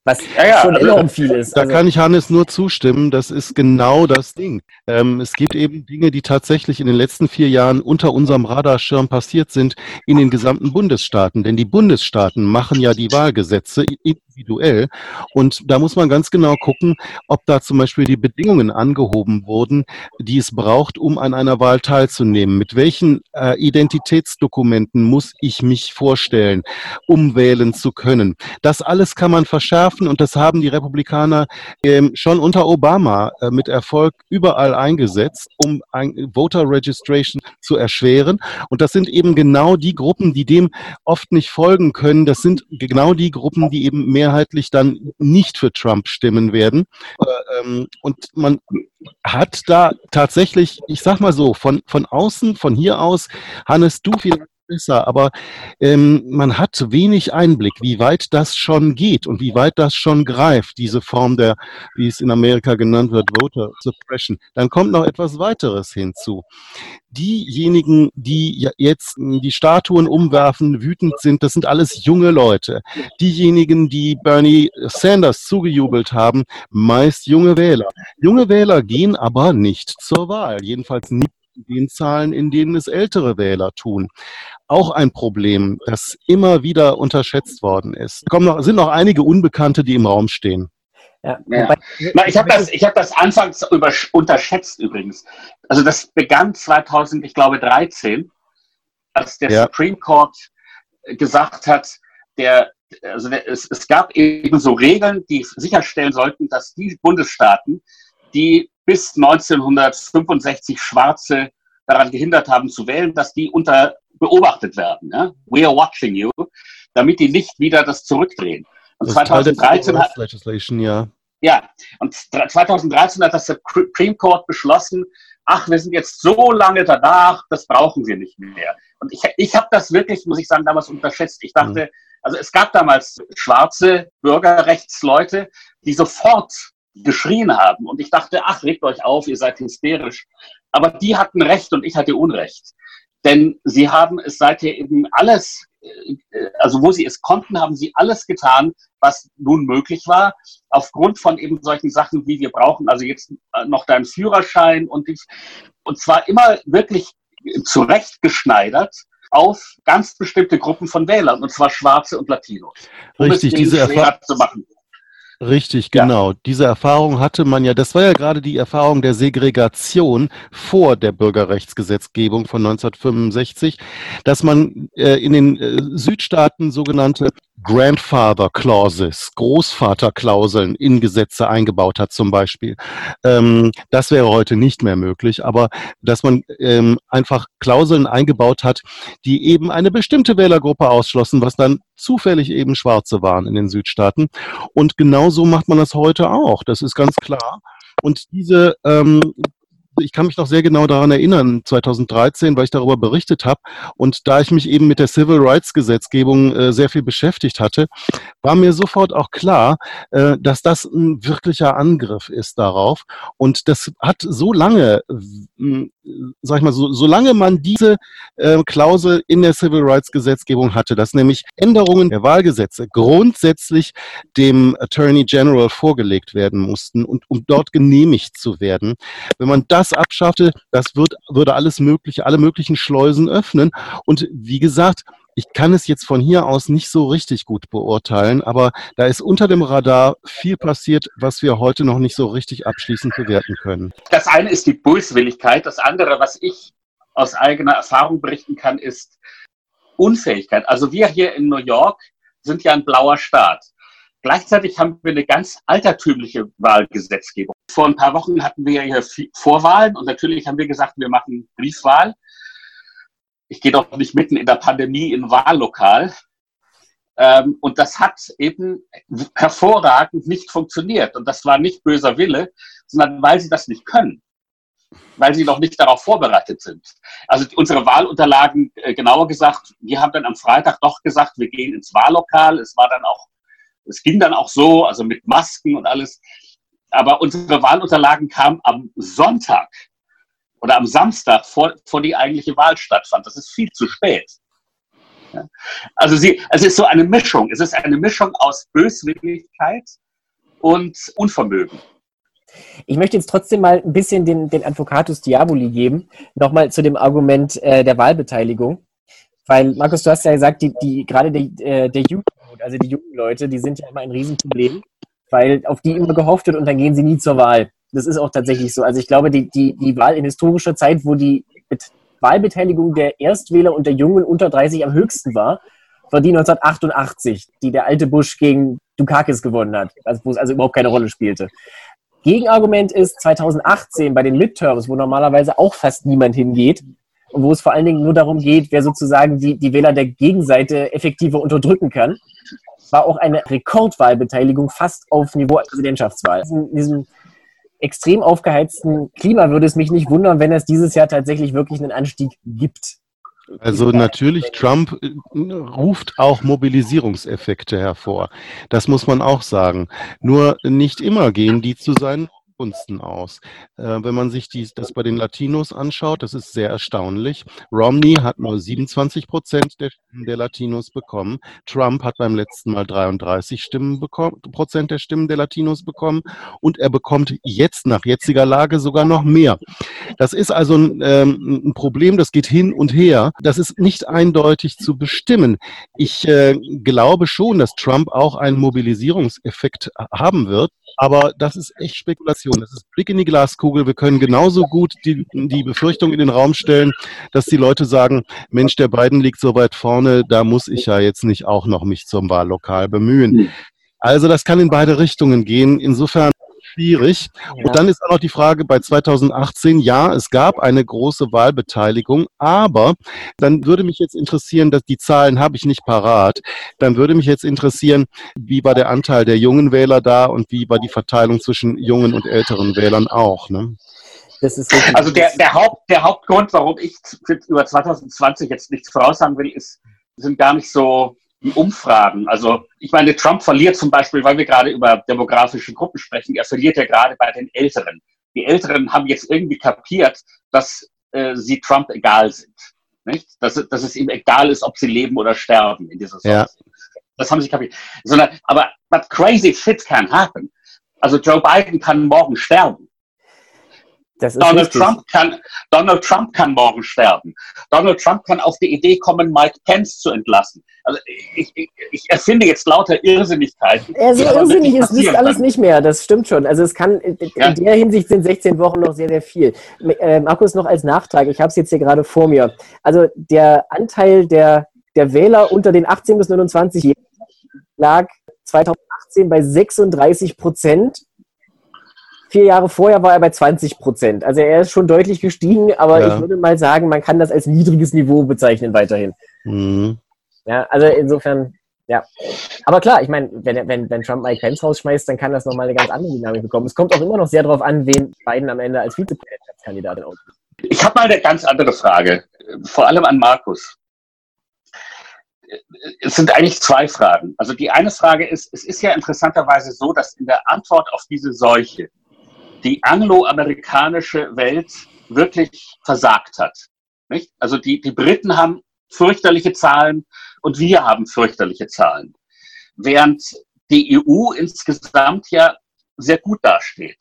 Was ja, ja, schon also, enorm viel ist. Da also, kann ich Hannes nur zustimmen. Das ist genau das Ding. Ähm, es gibt eben Dinge, die tatsächlich in den letzten vier Jahren unter unserem Radarschirm passiert sind in den gesamten Bundesstaaten. Denn die Bundesstaaten machen ja die Wahlgesetze individuell. Und da muss man ganz genau gucken, ob da zum Beispiel die Bedingungen angehoben wurden, die es braucht, um an einer Wahl teilzunehmen. Mit welchen äh, Identitätsdokumenten muss ich mich vorstellen, um wählen zu können? Das alles kann man verschärfen und das haben die Republikaner ähm, schon unter Obama äh, mit Erfolg überall eingesetzt, um ein Voter Registration zu erschweren. Und das sind eben genau die Gruppen, die dem oft nicht folgen können. Das sind genau die Gruppen, die eben mehr mehrheitlich dann nicht für Trump stimmen werden. Ähm, und man hat da tatsächlich, ich sag mal so, von, von außen, von hier aus, Hannes, du vielleicht besser, aber ähm, man hat wenig Einblick, wie weit das schon geht und wie weit das schon greift, diese Form der, wie es in Amerika genannt wird, Voter Suppression. Dann kommt noch etwas weiteres hinzu. Diejenigen, die jetzt die Statuen umwerfen, wütend sind, das sind alles junge Leute. Diejenigen, die Bernie Sanders zugejubelt haben, meist junge Wähler. Junge Wähler gehen aber nicht zur Wahl, jedenfalls nicht den Zahlen, in denen es ältere Wähler tun auch ein Problem, das immer wieder unterschätzt worden ist. Es kommen noch, sind noch einige Unbekannte, die im Raum stehen. Ja. ja. Na, ich habe das, hab das anfangs über, unterschätzt übrigens. Also das begann 2000, ich glaube 13, als der ja. Supreme Court gesagt hat, der, also der, es, es gab eben so Regeln, die sicherstellen sollten, dass die Bundesstaaten, die bis 1965 Schwarze daran gehindert haben zu wählen, dass die unter beobachtet werden. Ja? We are watching you, damit die nicht wieder das zurückdrehen. Und das 2013 hat, ja. Ja, und 2013 hat das Supreme Court beschlossen, ach, wir sind jetzt so lange danach, das brauchen wir nicht mehr. Und ich, ich habe das wirklich, muss ich sagen, damals unterschätzt. Ich dachte, mhm. also es gab damals schwarze Bürgerrechtsleute, die sofort geschrien haben. Und ich dachte, ach, regt euch auf, ihr seid hysterisch. Aber die hatten Recht und ich hatte Unrecht. Denn sie haben es seither eben alles, äh, also wo sie es konnten, haben sie alles getan, was nun möglich war, aufgrund von eben solchen Sachen, wie wir brauchen, also jetzt noch deinen Führerschein und, die, und zwar immer wirklich zurechtgeschneidert auf ganz bestimmte Gruppen von Wählern, und zwar Schwarze und Latinos. Um Richtig, diese machen. Richtig, genau. Ja. Diese Erfahrung hatte man ja, das war ja gerade die Erfahrung der Segregation vor der Bürgerrechtsgesetzgebung von 1965, dass man äh, in den äh, Südstaaten sogenannte Grandfather Clauses, Großvaterklauseln in Gesetze eingebaut hat zum Beispiel. Ähm, das wäre heute nicht mehr möglich, aber dass man ähm, einfach Klauseln eingebaut hat, die eben eine bestimmte Wählergruppe ausschlossen, was dann zufällig eben Schwarze waren in den Südstaaten. Und genauso macht man das heute auch, das ist ganz klar. Und diese, ähm, ich kann mich noch sehr genau daran erinnern, 2013, weil ich darüber berichtet habe. Und da ich mich eben mit der Civil Rights Gesetzgebung äh, sehr viel beschäftigt hatte, war mir sofort auch klar, äh, dass das ein wirklicher Angriff ist darauf. Und das hat so lange, äh, sag ich mal, so, solange man diese äh, Klausel in der Civil Rights Gesetzgebung hatte, dass nämlich Änderungen der Wahlgesetze grundsätzlich dem Attorney General vorgelegt werden mussten und um dort genehmigt zu werden. Wenn man das das abschaffte, das wird, würde alles mögliche, alle möglichen Schleusen öffnen. Und wie gesagt, ich kann es jetzt von hier aus nicht so richtig gut beurteilen, aber da ist unter dem Radar viel passiert, was wir heute noch nicht so richtig abschließend bewerten können. Das eine ist die Böswilligkeit, das andere, was ich aus eigener Erfahrung berichten kann, ist Unfähigkeit. Also wir hier in New York sind ja ein blauer Staat. Gleichzeitig haben wir eine ganz altertümliche Wahlgesetzgebung. Vor ein paar Wochen hatten wir ja hier Vorwahlen und natürlich haben wir gesagt, wir machen Briefwahl. Ich gehe doch nicht mitten in der Pandemie in Wahllokal. Ähm, und das hat eben hervorragend nicht funktioniert. Und das war nicht böser Wille, sondern weil sie das nicht können. Weil sie noch nicht darauf vorbereitet sind. Also unsere Wahlunterlagen, äh, genauer gesagt, wir haben dann am Freitag doch gesagt, wir gehen ins Wahllokal. Es war dann auch es ging dann auch so, also mit Masken und alles. Aber unsere Wahlunterlagen kamen am Sonntag oder am Samstag, vor, vor die eigentliche Wahl stattfand. Das ist viel zu spät. Also sie, es ist so eine Mischung. Es ist eine Mischung aus Böswilligkeit und Unvermögen. Ich möchte jetzt trotzdem mal ein bisschen den, den Advocatus Diaboli geben, nochmal zu dem Argument äh, der Wahlbeteiligung. Weil, Markus, du hast ja gesagt, die, die, gerade der, äh, der Jugend also die jungen Leute, die sind ja immer ein Riesenproblem, weil auf die immer gehofft wird und dann gehen sie nie zur Wahl. Das ist auch tatsächlich so. Also ich glaube, die, die, die Wahl in historischer Zeit, wo die Wahlbeteiligung der Erstwähler und der Jungen unter 30 am höchsten war, war die 1988, die der alte Bush gegen Dukakis gewonnen hat, also wo es also überhaupt keine Rolle spielte. Gegenargument ist 2018 bei den Midterms, wo normalerweise auch fast niemand hingeht, wo es vor allen Dingen nur darum geht, wer sozusagen die, die Wähler der Gegenseite effektiver unterdrücken kann, war auch eine Rekordwahlbeteiligung fast auf Niveau Präsidentschaftswahl. In diesem extrem aufgeheizten Klima würde es mich nicht wundern, wenn es dieses Jahr tatsächlich wirklich einen Anstieg gibt. Also natürlich, Trump äh, ruft auch Mobilisierungseffekte hervor. Das muss man auch sagen. Nur nicht immer gehen die zu seinen Gunsten aus. Äh, wenn man sich dies, das bei den Latinos anschaut, das ist sehr erstaunlich. Romney hat nur 27 Prozent der Stimmen der Latinos bekommen. Trump hat beim letzten Mal 33 Stimmen bekommen, Prozent der Stimmen der Latinos bekommen und er bekommt jetzt nach jetziger Lage sogar noch mehr. Das ist also ein, ähm, ein Problem, das geht hin und her. Das ist nicht eindeutig zu bestimmen. Ich äh, glaube schon, dass Trump auch einen Mobilisierungseffekt haben wird, aber das ist echt Spekulation. Das ist Blick in die Glaskugel. Wir können genauso gut die, die Befürchtung in den Raum stellen, dass die Leute sagen, Mensch, der Biden liegt so weit vorne, da muss ich ja jetzt nicht auch noch mich zum Wahllokal bemühen. Hm. Also das kann in beide Richtungen gehen. Insofern schwierig. Ja. Und dann ist auch noch die Frage bei 2018, ja, es gab eine große Wahlbeteiligung, aber dann würde mich jetzt interessieren, dass die Zahlen habe ich nicht parat, dann würde mich jetzt interessieren, wie war der Anteil der jungen Wähler da und wie war die Verteilung zwischen jungen und älteren Wählern auch. Ne? also der, der, Haupt, der Hauptgrund, warum ich über 2020 jetzt nichts voraussagen will, ist, sind gar nicht so Umfragen. Also ich meine, Trump verliert zum Beispiel, weil wir gerade über demografische Gruppen sprechen, er verliert ja gerade bei den Älteren. Die Älteren haben jetzt irgendwie kapiert, dass äh, sie Trump egal sind. Nicht? Dass, dass es ihm egal ist, ob sie leben oder sterben in dieser Sache. Ja. Das haben sie kapiert. Sondern, aber but crazy shit can happen. Also Joe Biden kann morgen sterben. Donald Trump, kann, Donald Trump kann morgen sterben. Donald Trump kann auf die Idee kommen, Mike Pence zu entlassen. Also ich, ich, ich erfinde jetzt lauter Irrsinnigkeiten. Ja, so irrsinnig ist das alles nicht mehr, das stimmt schon. Also es kann, in ja. der Hinsicht sind 16 Wochen noch sehr, sehr viel. Äh, Markus, noch als Nachtrag, ich habe es jetzt hier gerade vor mir. Also der Anteil der, der Wähler unter den 18 bis 29 lag 2018 bei 36 Prozent. Vier Jahre vorher war er bei 20 Prozent. Also er ist schon deutlich gestiegen, aber ja. ich würde mal sagen, man kann das als niedriges Niveau bezeichnen weiterhin. Mhm. Ja, also insofern, ja. Aber klar, ich meine, wenn, wenn, wenn Trump Mike Pence rausschmeißt, dann kann das nochmal eine ganz andere Dynamik bekommen. Es kommt auch immer noch sehr darauf an, wen Biden am Ende als Vizepräsidentschaftskandidatin ausgibt. Ich habe mal eine ganz andere Frage, vor allem an Markus es sind eigentlich zwei Fragen. Also die eine Frage ist, es ist ja interessanterweise so, dass in der Antwort auf diese Seuche die angloamerikanische Welt wirklich versagt hat. Nicht? Also die, die Briten haben fürchterliche Zahlen und wir haben fürchterliche Zahlen. Während die EU insgesamt ja sehr gut dasteht.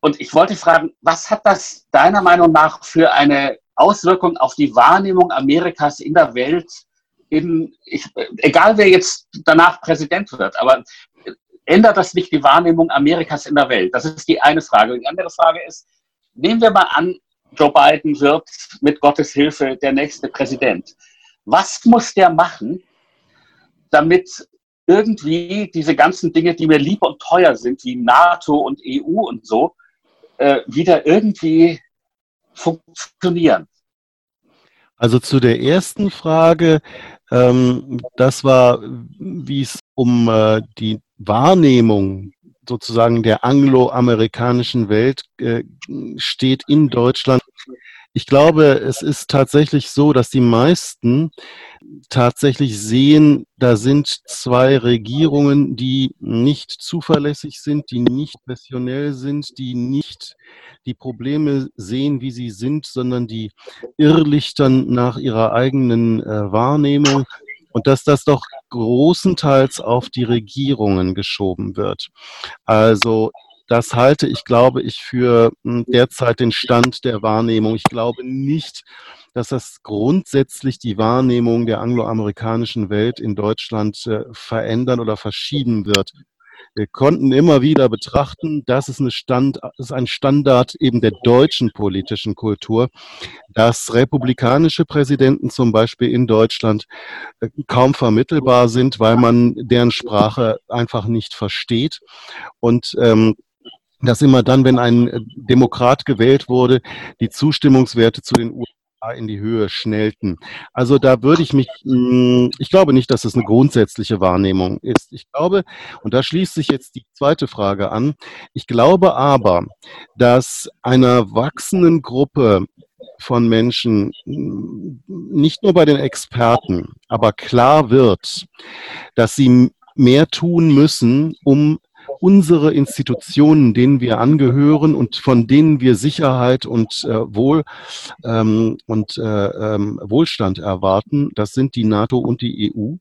Und ich wollte fragen, was hat das deiner Meinung nach für eine Auswirkung auf die Wahrnehmung Amerikas in der Welt in, ich, egal wer jetzt danach Präsident wird, aber ändert das nicht die Wahrnehmung Amerikas in der Welt? Das ist die eine Frage. Und die andere Frage ist, nehmen wir mal an, Joe Biden wird mit Gottes Hilfe der nächste Präsident. Was muss der machen, damit irgendwie diese ganzen Dinge, die mir lieb und teuer sind, wie NATO und EU und so, äh, wieder irgendwie funktionieren? Also zu der ersten Frage, ähm, das war, wie es um äh, die Wahrnehmung sozusagen der angloamerikanischen Welt äh, steht in Deutschland. Ich glaube, es ist tatsächlich so, dass die meisten tatsächlich sehen, da sind zwei Regierungen, die nicht zuverlässig sind, die nicht professionell sind, die nicht die Probleme sehen, wie sie sind, sondern die irrlichtern nach ihrer eigenen äh, Wahrnehmung und dass das doch großenteils auf die Regierungen geschoben wird. Also das halte ich, glaube ich, für hm, derzeit den Stand der Wahrnehmung. Ich glaube nicht, dass das grundsätzlich die Wahrnehmung der angloamerikanischen Welt in Deutschland äh, verändern oder verschieben wird. Wir konnten immer wieder betrachten, das ist, eine Stand, ist ein Standard eben der deutschen politischen Kultur, dass republikanische Präsidenten zum Beispiel in Deutschland äh, kaum vermittelbar sind, weil man deren Sprache einfach nicht versteht. Und ähm, dass immer dann, wenn ein äh, Demokrat gewählt wurde, die Zustimmungswerte zu den USA in die Höhe schnellten. Also da würde ich mich, hm, ich glaube nicht, dass es eine grundsätzliche Wahrnehmung ist. Ich glaube, und da schließt sich jetzt die zweite Frage an, ich glaube aber, dass einer wachsenden Gruppe von Menschen, hm, nicht nur bei den Experten, aber klar wird, dass sie mehr tun müssen, um unsere Institutionen, denen wir angehören und von denen wir Sicherheit und äh, Wohl ähm, und äh, ähm, Wohlstand erwarten, das sind die NATO und die EU,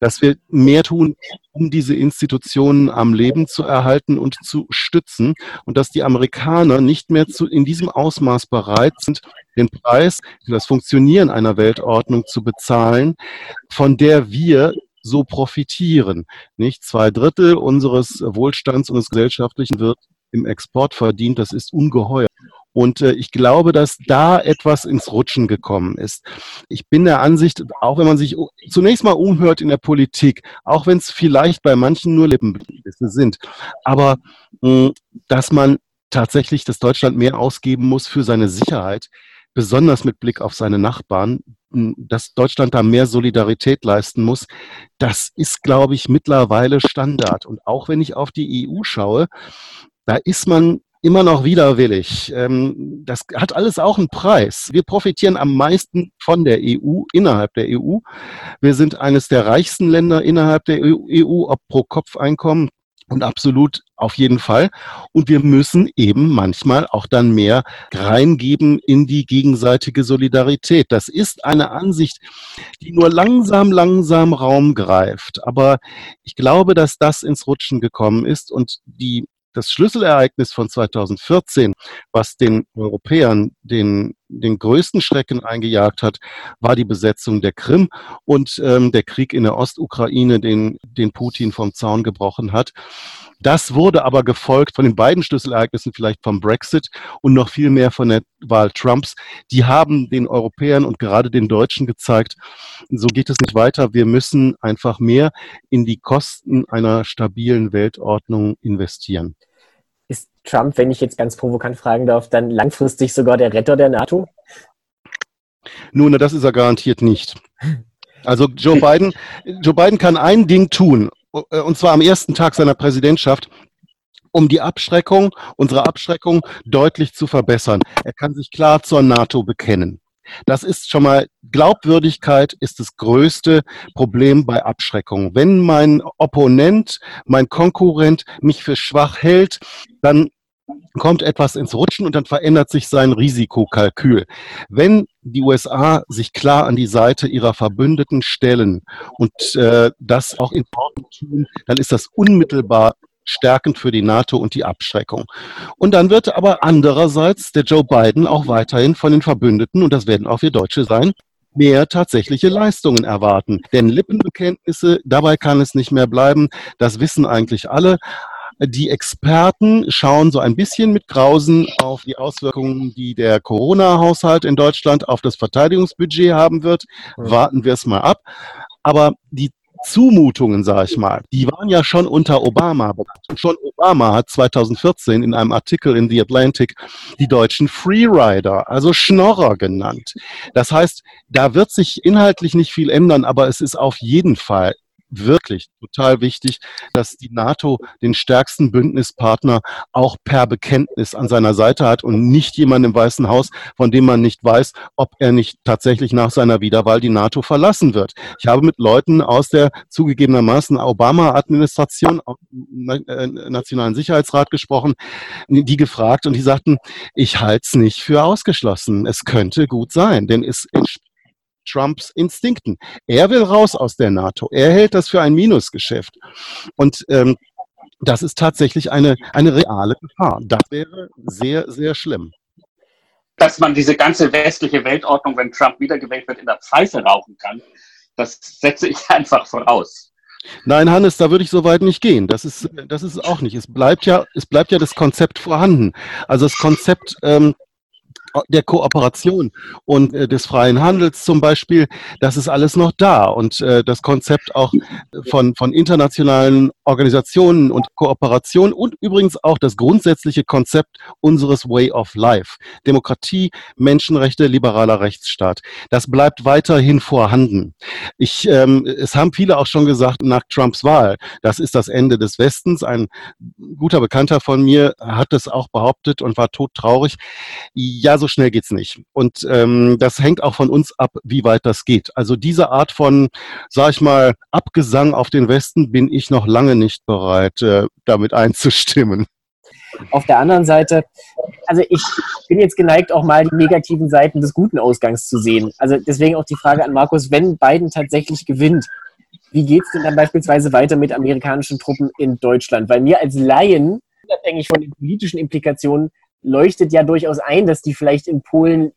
dass wir mehr tun, um diese Institutionen am Leben zu erhalten und zu stützen und dass die Amerikaner nicht mehr zu, in diesem Ausmaß bereit sind, den Preis für das Funktionieren einer Weltordnung zu bezahlen, von der wir so profitieren. Nicht zwei Drittel unseres Wohlstands und des Gesellschaftlichen wird im Export verdient. Das ist ungeheuer. Und äh, ich glaube, dass da etwas ins Rutschen gekommen ist. Ich bin der Ansicht, auch wenn man sich zunächst mal umhört in der Politik, auch wenn es vielleicht bei manchen nur Lippenbisse sind, aber mh, dass man tatsächlich, dass Deutschland mehr ausgeben muss für seine Sicherheit, besonders mit Blick auf seine Nachbarn, dass Deutschland da mehr Solidarität leisten muss, das ist, glaube ich, mittlerweile Standard. Und auch wenn ich auf die EU schaue, da ist man immer noch widerwillig. Ähm, das hat alles auch einen Preis. Wir profitieren am meisten von der EU, innerhalb der EU. Wir sind eines der reichsten Länder innerhalb der EU, e ob pro Kopf Einkommen und absolut auf jeden Fall. Und wir müssen eben manchmal auch dann mehr reingeben in die gegenseitige Solidarität. Das ist eine Ansicht, die nur langsam, langsam Raum greift. Aber ich glaube, dass das ins Rutschen gekommen ist und die das Schlüsselereignis von 2014, was den Europäern den, den größten Schrecken eingejagt hat, war die Besetzung der Krim und ähm, der Krieg in der Ostukraine, den, den Putin vom Zaun gebrochen hat. Das wurde aber gefolgt von den beiden Schlüsselereignissen, vielleicht vom Brexit und noch viel mehr von der Wahl Trumps. Die haben den Europäern und gerade den Deutschen gezeigt, so geht es nicht weiter. Wir müssen einfach mehr in die Kosten einer stabilen Weltordnung investieren. Trump, wenn ich jetzt ganz provokant fragen darf, dann langfristig sogar der Retter der NATO? Nun, das ist er garantiert nicht. Also Joe [laughs] Biden, Joe Biden kann ein Ding tun, äh, und zwar am ersten Tag seiner Präsidentschaft, um die Abschreckung, unsere Abschreckung deutlich zu verbessern. Er kann sich klar zur NATO bekennen. Das ist schon mal, Glaubwürdigkeit ist das größte Problem bei Abschreckung. Wenn mein Opponent, mein Konkurrent mich für schwach hält, dann kommt etwas ins Rutschen und dann verändert sich sein Risikokalkül. Wenn die USA sich klar an die Seite ihrer Verbündeten stellen und äh, das auch in Worten tun, dann ist das unmittelbar stärkend für die NATO und die Abschreckung. Und dann wird aber andererseits der Joe Biden auch weiterhin von den Verbündeten, und das werden auch wir Deutsche sein, mehr tatsächliche Leistungen erwarten. Denn Lippenbekenntnisse, dabei kann es nicht mehr bleiben. Das wissen eigentlich alle. Die Experten schauen so ein bisschen mit Grausen auf die Auswirkungen, die der Corona-Haushalt in Deutschland auf das Verteidigungsbudget haben wird. Warten wir es mal ab. Aber die Zumutungen, sage ich mal, die waren ja schon unter Obama bekannt. Und schon Obama hat 2014 in einem Artikel in The Atlantic die deutschen Freerider, also Schnorrer genannt. Das heißt, da wird sich inhaltlich nicht viel ändern, aber es ist auf jeden Fall wirklich total wichtig, dass die NATO den stärksten Bündnispartner auch per Bekenntnis an seiner Seite hat und nicht jemand im Weißen Haus, von dem man nicht weiß, ob er nicht tatsächlich nach seiner Wiederwahl die NATO verlassen wird. Ich habe mit Leuten aus der zugegebenermaßen Obama-Administration, äh, Nationalen Sicherheitsrat gesprochen, die gefragt und die sagten, ich halte es nicht für ausgeschlossen. Es könnte gut sein, denn es Trumps Instinkten. Er will raus aus der NATO. Er hält das für ein Minusgeschäft. Und ähm, das ist tatsächlich eine, eine reale Gefahr. Das wäre sehr, sehr schlimm. Dass man diese ganze westliche Weltordnung, wenn Trump wiedergewählt wird, in der Pfeife rauchen kann, das setze ich [laughs] einfach voraus. Nein, Hannes, da würde ich so weit nicht gehen. Das ist, das ist auch nicht. Es bleibt ja, es bleibt ja das Konzept vorhanden. Also das Konzept ähm, der Kooperation und äh, des freien Handels zum Beispiel, das ist alles noch da. Und äh, das Konzept auch von, von internationalen Organisationen und Kooperation und übrigens auch das grundsätzliche Konzept unseres Way of Life. Demokratie, Menschenrechte, liberaler Rechtsstaat. Das bleibt weiterhin vorhanden. Ich, ähm, es haben viele auch schon gesagt nach Trumps Wahl, das ist das Ende des Westens. Ein guter Bekannter von mir hat es auch behauptet und war todtraurig. Ja, so schnell geht's nicht. Und ähm, das hängt auch von uns ab, wie weit das geht. Also diese Art von, sag ich mal, Abgesang auf den Westen bin ich noch lange nicht bereit, äh, damit einzustimmen. Auf der anderen Seite, also ich bin jetzt geneigt, auch mal die negativen Seiten des guten Ausgangs zu sehen. Also deswegen auch die Frage an Markus, wenn Biden tatsächlich gewinnt, wie geht es denn dann beispielsweise weiter mit amerikanischen Truppen in Deutschland? Weil mir als Laien, unabhängig von den politischen Implikationen, leuchtet ja durchaus ein, dass die vielleicht in Polen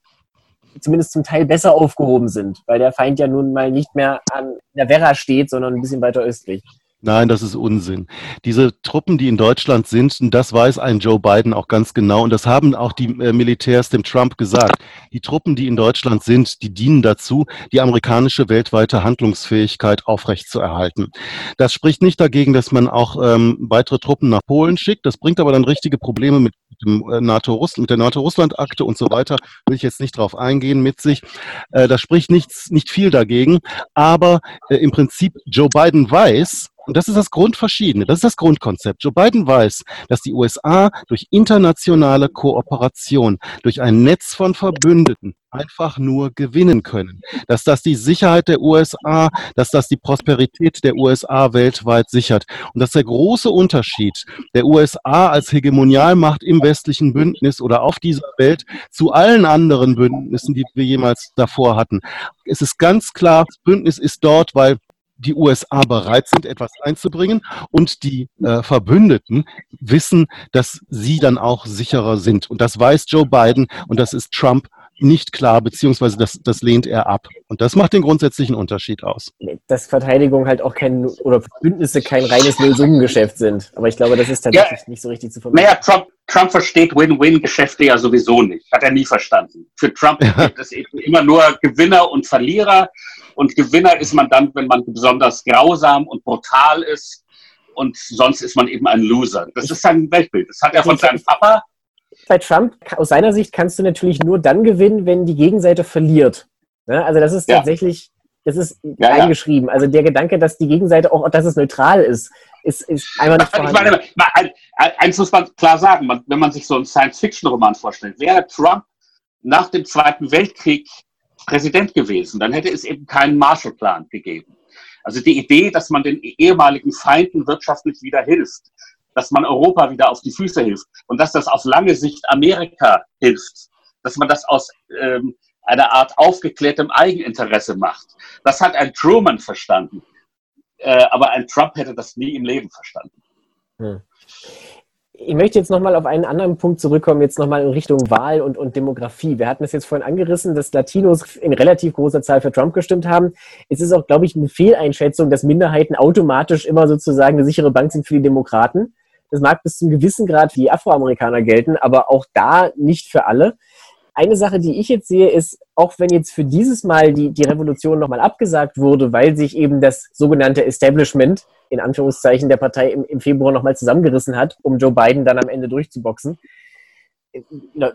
zumindest zum Teil besser aufgehoben sind, weil der Feind ja nun mal nicht mehr an der Werra steht, sondern ein bisschen weiter östlich. Nein, das ist Unsinn. Diese Truppen, die in Deutschland sind, das weiß ein Joe Biden auch ganz genau und das haben auch die äh, Militärs dem Trump gesagt. Die Truppen, die in Deutschland sind, die dienen dazu, die amerikanische weltweite Handlungsfähigkeit aufrechtzuerhalten. Das spricht nicht dagegen, dass man auch ähm, weitere Truppen nach Polen schickt. Das bringt aber dann richtige Probleme mit dem äh, NATO mit der NATO-Russland-Akte und so weiter. Will ich jetzt nicht drauf eingehen mit sich. Äh, das spricht nichts, nicht viel dagegen. Aber äh, im Prinzip Joe Biden weiß, Und das ist das Grundverschiedene, das ist das Grundkonzept. Joe Biden weiß, dass die USA durch internationale Kooperation, durch ein Netz von Verbündeten einfach nur gewinnen können. Dass das die Sicherheit der USA, dass das die Prosperität der USA weltweit sichert. Und das ist der große Unterschied der USA als Hegemonialmacht im westlichen Bündnis oder auf dieser Welt zu allen anderen Bündnissen, die wir jemals davor hatten. Es ist ganz klar, das Bündnis ist dort, weil die USA bereit sind, etwas einzubringen und die äh, Verbündeten wissen, dass sie dann auch sicherer sind. Und das weiß Joe Biden und das ist Trump nicht klar, beziehungsweise das, das lehnt er ab. Und das macht den grundsätzlichen Unterschied aus. Dass Verteidigung halt auch kein, oder Bündnisse kein reines Nullsummengeschäft sind. Aber ich glaube, das ist tatsächlich ja, nicht so richtig zu verbinden. Naja, Trump, Trump versteht Win-Win-Geschäfte ja sowieso nicht. Hat er nie verstanden. Für Trump ja. gibt es eben immer nur Gewinner und Verlierer. Und Gewinner ist man dann, wenn man besonders grausam und brutal ist. Und sonst ist man eben ein Loser. Das ist sein Weltbild. Das hat er von seinem Papa bei Trump, aus seiner Sicht, kannst du natürlich nur dann gewinnen, wenn die Gegenseite verliert. Ne? Also das ist tatsächlich, das ist ja, eingeschrieben. Ja. Also der Gedanke, dass die Gegenseite auch, dass es neutral ist, ist, ist einfach nicht vorhanden. Ich meine, eins muss man klar sagen, wenn man sich so einen Science-Fiction-Roman vorstellt, wäre Trump nach dem Zweiten Weltkrieg Präsident gewesen, dann hätte es eben keinen Marshallplan gegeben. Also die Idee, dass man den ehemaligen Feinden wirtschaftlich wieder hilft, dass man Europa wieder auf die Füße hilft und dass das auf lange Sicht Amerika hilft, dass man das aus ähm, einer Art aufgeklärtem Eigeninteresse macht. Das hat ein Truman verstanden, äh, aber ein Trump hätte das nie im Leben verstanden. Hm. Ich möchte jetzt nochmal auf einen anderen Punkt zurückkommen, jetzt nochmal in Richtung Wahl und, und Demografie. Wir hatten es jetzt vorhin angerissen, dass Latinos in relativ großer Zahl für Trump gestimmt haben. Es ist auch, glaube ich, eine Fehleinschätzung, dass Minderheiten automatisch immer sozusagen eine sichere Bank sind für die Demokraten. Das mag bis zum gewissen Grad für die Afroamerikaner gelten, aber auch da nicht für alle. Eine Sache, die ich jetzt sehe, ist, auch wenn jetzt für dieses Mal die, die Revolution nochmal abgesagt wurde, weil sich eben das sogenannte Establishment in Anführungszeichen der Partei im, im Februar nochmal zusammengerissen hat, um Joe Biden dann am Ende durchzuboxen,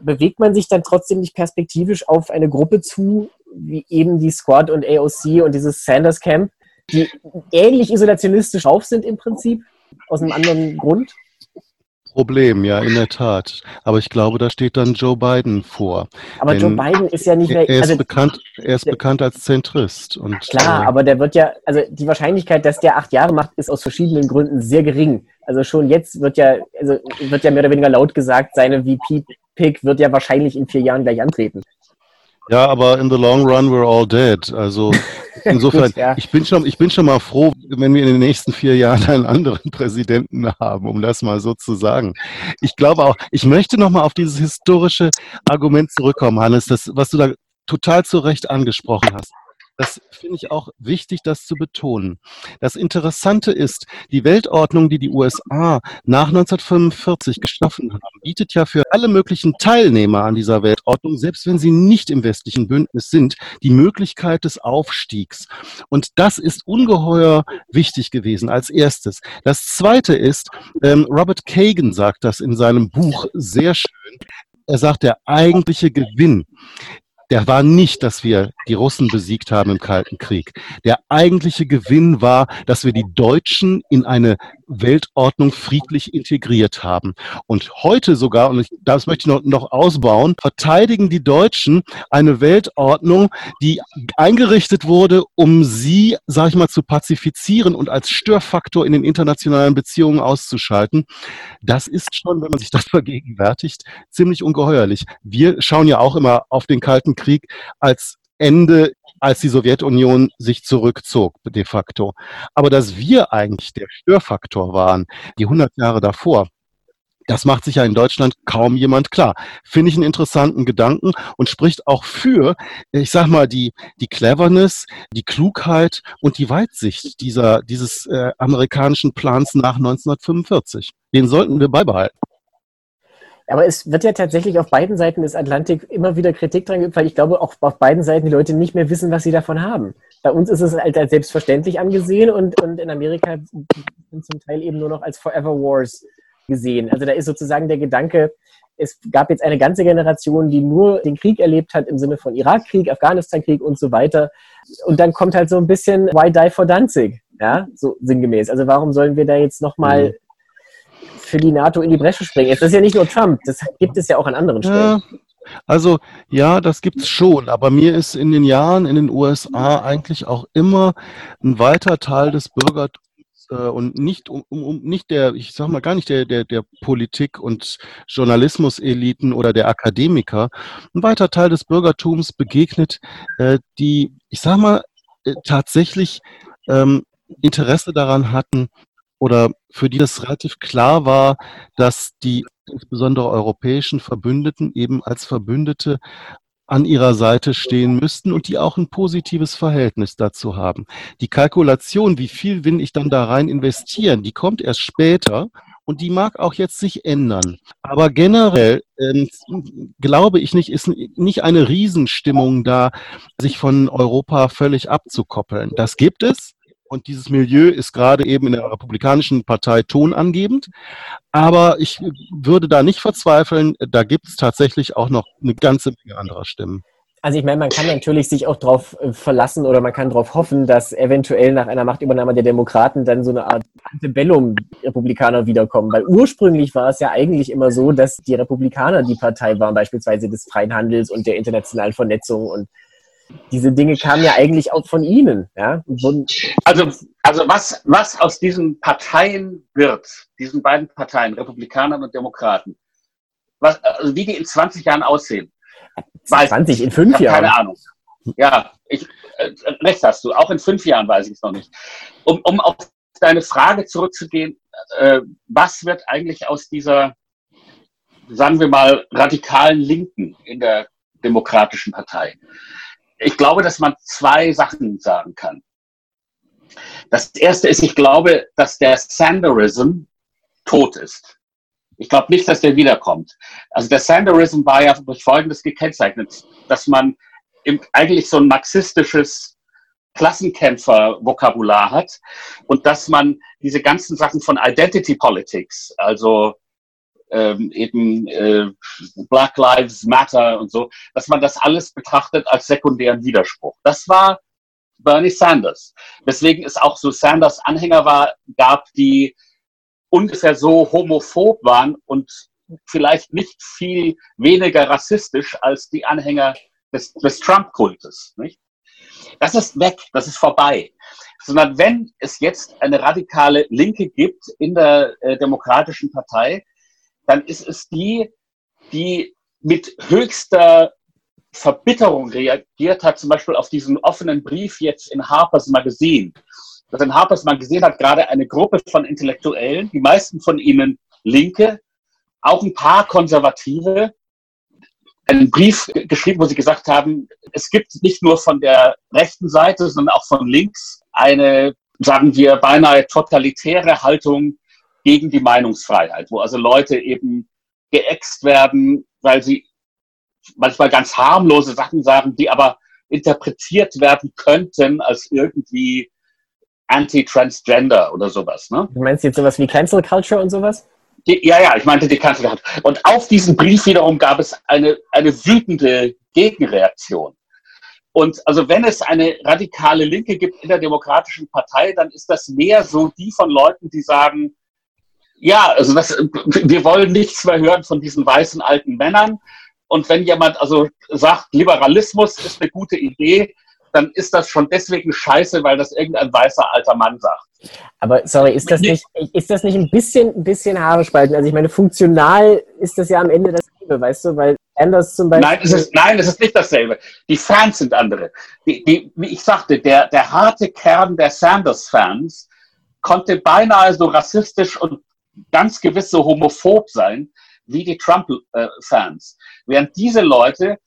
bewegt man sich dann trotzdem nicht perspektivisch auf eine Gruppe zu, wie eben die Squad und AOC und dieses Sanders Camp, die ähnlich isolationistisch drauf sind im Prinzip, aus einem anderen Grund? Problem, ja, in der Tat. Aber ich glaube, da steht dann Joe Biden vor. Aber Joe Biden ist ja nicht mehr. Er ist, also, bekannt, er ist bekannt als Zentrist. Und, klar, äh, aber der wird ja, also die Wahrscheinlichkeit, dass der acht Jahre macht, ist aus verschiedenen Gründen sehr gering. Also schon jetzt wird ja, also wird ja mehr oder weniger laut gesagt, seine VP-Pick wird ja wahrscheinlich in vier Jahren gleich antreten. Ja, aber in the long run we're all dead. Also [laughs] insofern, Gut, ja. ich bin schon, ich bin schon mal froh, wenn wir in den nächsten vier Jahren einen anderen Präsidenten haben, um das mal so zu sagen. Ich glaube auch, ich möchte noch mal auf dieses historische Argument zurückkommen, Hannes, das, was du da total zu Recht angesprochen hast. Das finde ich auch wichtig, das zu betonen. Das Interessante ist, die Weltordnung, die die USA nach 1945 geschaffen haben, bietet ja für alle möglichen Teilnehmer an dieser Weltordnung, selbst wenn sie nicht im westlichen Bündnis sind, die Möglichkeit des Aufstiegs. Und das ist ungeheuer wichtig gewesen als erstes. Das Zweite ist, ähm, Robert Kagan sagt das in seinem Buch sehr schön. Er sagt, der eigentliche Gewinn der war nicht, dass wir die Russen besiegt haben im Kalten Krieg. Der eigentliche Gewinn war, dass wir die Deutschen in eine Weltordnung friedlich integriert haben. Und heute sogar, und das möchte ich noch, noch ausbauen, verteidigen die Deutschen eine Weltordnung, die eingerichtet wurde, um sie, sage ich mal, zu pazifizieren und als Störfaktor in den internationalen Beziehungen auszuschalten. Das ist schon, wenn man sich das [laughs] vergegenwärtigt, ziemlich ungeheuerlich. Wir schauen ja auch immer auf den Kalten Krieg als Ende als die Sowjetunion sich zurückzog, de facto. Aber dass wir eigentlich der Störfaktor waren, die 100 Jahre davor, das macht sich ja in Deutschland kaum jemand klar. Finde ich einen interessanten Gedanken und spricht auch für, ich sag mal, die, die Cleverness, die Klugheit und die Weitsicht dieser, dieses äh, amerikanischen Plans nach 1945. Den sollten wir beibehalten. Aber es wird ja tatsächlich auf beiden Seiten des Atlantik immer wieder Kritik dran gibt, weil ich glaube, auch auf beiden Seiten die Leute nicht mehr wissen, was sie davon haben. Bei uns ist es halt als selbstverständlich angesehen und, und in Amerika sind zum Teil eben nur noch als Forever Wars gesehen. Also da ist sozusagen der Gedanke, es gab jetzt eine ganze Generation, die nur den Krieg erlebt hat im Sinne von Irakkrieg, Afghanistankrieg und so weiter. Und dann kommt halt so ein bisschen Why Die for Danzig? Ja, so sinngemäß. Also warum sollen wir da jetzt nochmal mhm. Für die NATO in die Bresche springen? Das ist ja nicht nur Trump, das gibt es ja auch an anderen Stellen. Ja. Also ja, das gibt's schon, aber mir ist in den Jahren in den USA eigentlich auch immer ein weiter Teil des Bürgertums äh, und nicht um, um, nicht der, ich sag mal gar nicht der, der, der Politik und Journalismuseliten oder der Akademiker, ein weiter Teil des Bürgertums begegnet, äh, die, ich sag mal, äh, tatsächlich ähm, Interesse daran hatten oder für die das relativ klar war, dass die insbesondere europäischen Verbündeten eben als Verbündete an ihrer Seite stehen müssten und die auch ein positives Verhältnis dazu haben. Die Kalkulation, wie viel will ich dann da rein investieren, die kommt erst später und die mag auch jetzt sich ändern. Aber generell äh, glaube ich nicht, ist nicht eine Riesenstimmung da, sich von Europa völlig abzukoppeln. Das gibt es. Und dieses Milieu ist gerade eben in der Republikanischen Partei tonangebend. Aber ich würde da nicht verzweifeln. Da gibt es tatsächlich auch noch eine ganze Menge anderer Stimmen. Also ich meine, man kann natürlich sich auch darauf äh, verlassen oder man kann darauf hoffen, dass eventuell nach einer Machtübernahme der Demokraten dann so eine Art Antebellum-Republikaner wiederkommen. Weil ursprünglich war es ja eigentlich immer so, dass die Republikaner die Partei waren, beispielsweise des freien Handels und der internationalen Vernetzung und diese Dinge kamen ja eigentlich auch von Ihnen. Ja? Also, also was, was aus diesen Parteien wird, diesen beiden Parteien, Republikanern und Demokraten, was, also wie die in 20 Jahren aussehen. 20, in fünf Jahren? Keine Ahnung. Ja, ich, äh, recht hast du. Auch in fünf Jahren weiß ich es noch nicht. Um, um auf deine Frage zurückzugehen, äh, was wird eigentlich aus dieser, sagen wir mal, radikalen Linken in der Demokratischen Partei? Ich glaube, dass man zwei Sachen sagen kann. Das erste ist, ich glaube, dass der Sanderism tot ist. Ich glaube nicht, dass der wiederkommt. Also der Sanderism war ja durch Folgendes gekennzeichnet, dass man eigentlich so ein marxistisches Klassenkämpfer-Vokabular hat und dass man diese ganzen Sachen von Identity Politics, also ähm, eben äh, Black Lives Matter und so, dass man das alles betrachtet als sekundären Widerspruch. Das war Bernie Sanders. Weswegen es auch so Sanders Anhänger war, gab, die ungefähr so homophob waren und vielleicht nicht viel weniger rassistisch als die Anhänger des, des Trump-Kultes. Das ist weg, das ist vorbei. Sondern wenn es jetzt eine radikale Linke gibt in der äh, Demokratischen Partei, dann ist es die, die mit höchster Verbitterung reagiert hat, zum Beispiel auf diesen offenen Brief jetzt in Harper's Magazine. Das in Harper's Magazine hat gerade eine Gruppe von Intellektuellen, die meisten von ihnen Linke, auch ein paar Konservative, einen Brief geschrieben, wo sie gesagt haben, es gibt nicht nur von der rechten Seite, sondern auch von links eine, sagen wir, beinahe totalitäre Haltung gegen die Meinungsfreiheit, wo also Leute eben geäxt werden, weil sie manchmal ganz harmlose Sachen sagen, die aber interpretiert werden könnten als irgendwie anti-transgender oder sowas. Ne? Du meinst jetzt sowas wie Cancel Culture und sowas? Die, ja, ja, ich meinte die Cancel Culture. Und auf diesen Brief wiederum gab es eine, eine wütende Gegenreaktion. Und also wenn es eine radikale Linke gibt in der Demokratischen Partei, dann ist das mehr so die von Leuten, die sagen, ja, also das, wir wollen nichts mehr hören von diesen weißen alten Männern. Und wenn jemand also sagt, Liberalismus ist eine gute Idee, dann ist das schon deswegen scheiße, weil das irgendein weißer alter Mann sagt. Aber sorry, ist das nicht, ist das nicht ein bisschen, ein bisschen Haare spalten? Also ich meine, funktional ist das ja am Ende dasselbe, weißt du, weil Anders zum Beispiel. Nein, es ist, nein, es ist nicht dasselbe. Die Fans sind andere. Die, die, wie ich sagte, der, der harte Kern der Sanders-Fans konnte beinahe so rassistisch und ganz gewisse homophob sein, wie die Trump-Fans. Während diese Leute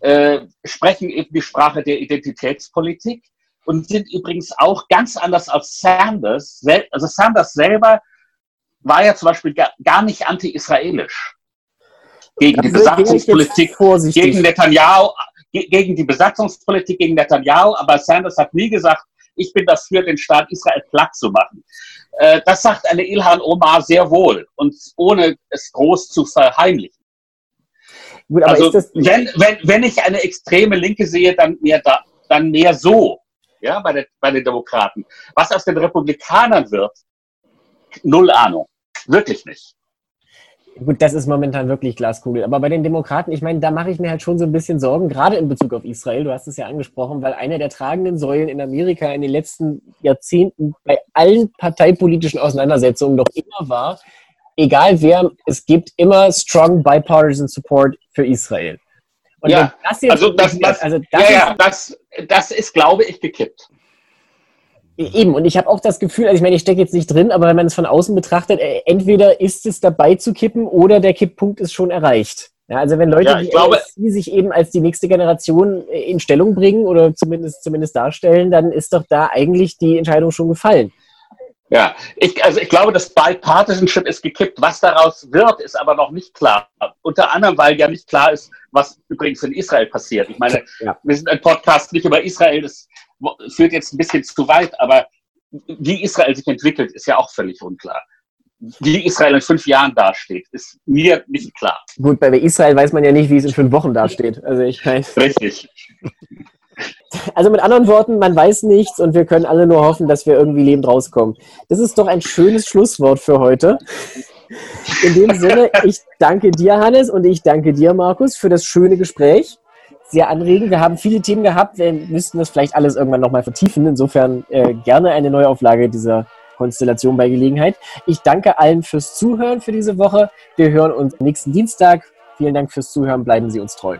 äh, sprechen eben die Sprache der Identitätspolitik und sind übrigens auch ganz anders als Sanders. Also Sanders selber war ja zum Beispiel gar nicht anti-israelisch. Gegen die Besatzungspolitik, gegen Netanyahu, gegen die Besatzungspolitik gegen Netanyahu, aber Sanders hat nie gesagt, ich bin dafür, den Staat Israel platt zu machen. Äh, das sagt eine Ilhan Omar sehr wohl und ohne es groß zu verheimlichen. Gut, also wenn, wenn, wenn ich eine extreme Linke sehe, dann mehr, da, dann mehr so. ja, bei, der, bei den Demokraten. Was aus den Republikanern wird, null Ahnung. Wirklich nicht. Gut, das ist momentan wirklich Glaskugel. Aber bei den Demokraten, ich meine, da mache ich mir halt schon so ein bisschen Sorgen, gerade in Bezug auf Israel. Du hast es ja angesprochen, weil eine der tragenden Säulen in Amerika in den letzten Jahrzehnten bei allen parteipolitischen Auseinandersetzungen doch immer war, egal wer, es gibt immer strong bipartisan support für Israel. Und ja, das also, das, das, also das, ja, ja, das, das ist, glaube ich, gekippt. Eben, und ich habe auch das Gefühl, also ich meine, ich stecke jetzt nicht drin, aber wenn man es von außen betrachtet, äh, entweder ist es dabei zu kippen oder der Kipppunkt ist schon erreicht. Ja, also wenn Leute, ja, glaube, die sich eben als die nächste Generation äh, in Stellung bringen oder zumindest, zumindest darstellen, dann ist doch da eigentlich die Entscheidung schon gefallen. Ja, ich, also ich glaube, das Bipartisanship ist gekippt. Was daraus wird, ist aber noch nicht klar. Unter anderem, weil ja nicht klar ist, was übrigens in Israel passiert. Ich meine, ja. wir sind ein Podcast nicht über Israel, das führt jetzt ein bisschen zu weit, aber wie Israel sich entwickelt, ist ja auch völlig unklar. Wie Israel in fünf Jahren dasteht, ist mir nicht klar. Gut, bei Israel weiß man ja nicht, wie es in fünf Wochen dasteht. Also ich weiß. Richtig. Also mit anderen Worten, man weiß nichts und wir können alle nur hoffen, dass wir irgendwie lebend rauskommen. Das ist doch ein schönes Schlusswort für heute. In dem Sinne, ich danke dir, Hannes, und ich danke dir, Markus, für das schöne Gespräch sehr anregend. Wir haben viele Themen gehabt. Wir müssten das vielleicht alles irgendwann nochmal vertiefen. Insofern äh, gerne eine Neuauflage dieser Konstellation bei Gelegenheit. Ich danke allen fürs Zuhören für diese Woche. Wir hören uns nächsten Dienstag. Vielen Dank fürs Zuhören. Bleiben Sie uns treu.